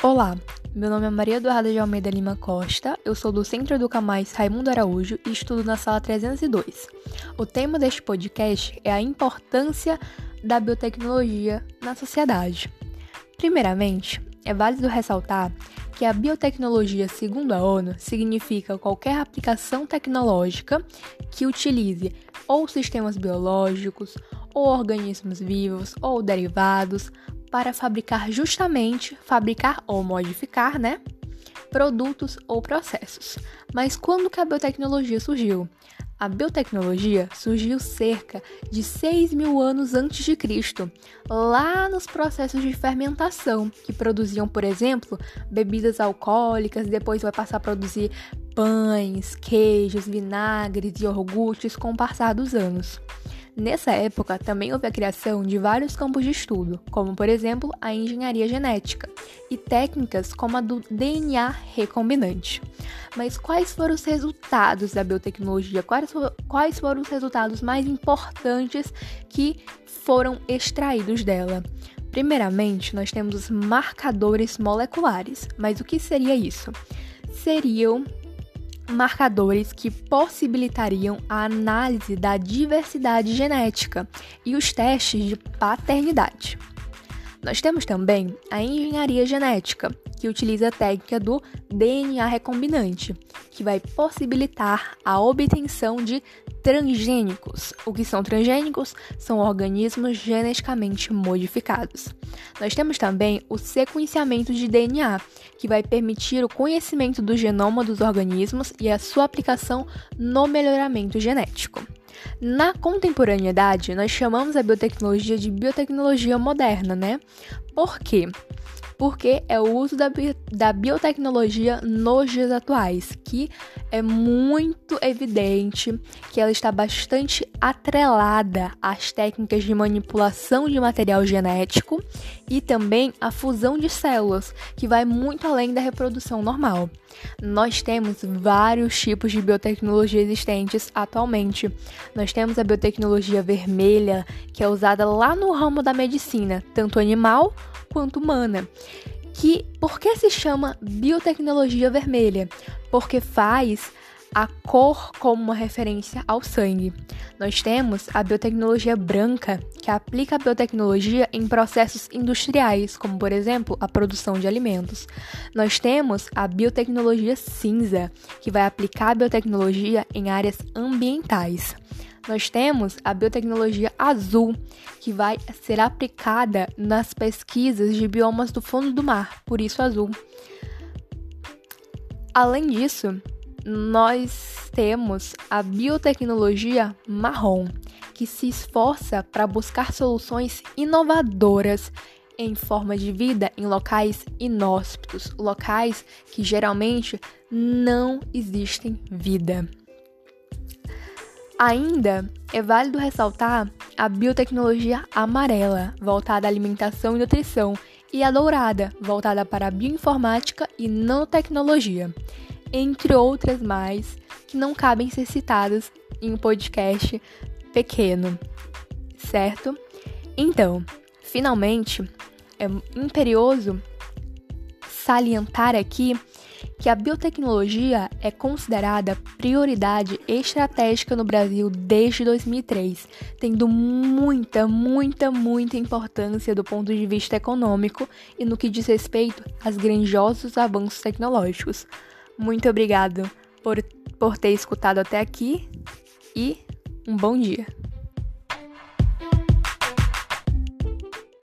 Olá, meu nome é Maria Eduarda de Almeida Lima Costa, eu sou do Centro Educa Mais Raimundo Araújo e estudo na sala 302. O tema deste podcast é a importância da biotecnologia na sociedade. Primeiramente, é válido ressaltar que a biotecnologia, segundo a ONU, significa qualquer aplicação tecnológica que utilize ou sistemas biológicos, ou organismos vivos, ou derivados, para fabricar justamente, fabricar ou modificar, né? Produtos ou processos. Mas quando que a biotecnologia surgiu? A biotecnologia surgiu cerca de 6 mil anos antes de Cristo, lá nos processos de fermentação, que produziam, por exemplo, bebidas alcoólicas, depois vai passar a produzir pães, queijos, vinagres e iogurtes com o passar dos anos. Nessa época, também houve a criação de vários campos de estudo, como por exemplo a engenharia genética e técnicas como a do DNA recombinante. Mas quais foram os resultados da biotecnologia? Quais, quais foram os resultados mais importantes que foram extraídos dela? Primeiramente, nós temos os marcadores moleculares. Mas o que seria isso? Seriam marcadores que possibilitariam a análise da diversidade genética e os testes de paternidade. Nós temos também a engenharia genética, que utiliza a técnica do DNA recombinante, que vai possibilitar a obtenção de transgênicos. O que são transgênicos? São organismos geneticamente modificados. Nós temos também o sequenciamento de DNA, que vai permitir o conhecimento do genoma dos organismos e a sua aplicação no melhoramento genético. Na contemporaneidade, nós chamamos a biotecnologia de biotecnologia moderna, né? Por quê? porque é o uso da, bi da biotecnologia nos dias atuais, que é muito evidente que ela está bastante atrelada às técnicas de manipulação de material genético e também à fusão de células, que vai muito além da reprodução normal. Nós temos vários tipos de biotecnologia existentes atualmente. Nós temos a biotecnologia vermelha, que é usada lá no ramo da medicina, tanto animal quanto humana. Que por que se chama biotecnologia vermelha? Porque faz a cor como uma referência ao sangue. Nós temos a biotecnologia branca, que aplica a biotecnologia em processos industriais, como por exemplo a produção de alimentos. Nós temos a biotecnologia cinza, que vai aplicar a biotecnologia em áreas ambientais. Nós temos a biotecnologia azul, que vai ser aplicada nas pesquisas de biomas do fundo do mar, por isso azul. Além disso, nós temos a biotecnologia marrom, que se esforça para buscar soluções inovadoras em forma de vida em locais inóspitos, locais que geralmente não existem vida. Ainda é válido ressaltar a biotecnologia amarela, voltada à alimentação e nutrição, e a dourada, voltada para a bioinformática e nanotecnologia entre outras mais que não cabem ser citadas em um podcast pequeno, certo? Então, finalmente, é imperioso salientar aqui que a biotecnologia é considerada prioridade estratégica no Brasil desde 2003, tendo muita, muita, muita importância do ponto de vista econômico e no que diz respeito aos grandiosos avanços tecnológicos. Muito obrigado por, por ter escutado até aqui e um bom dia.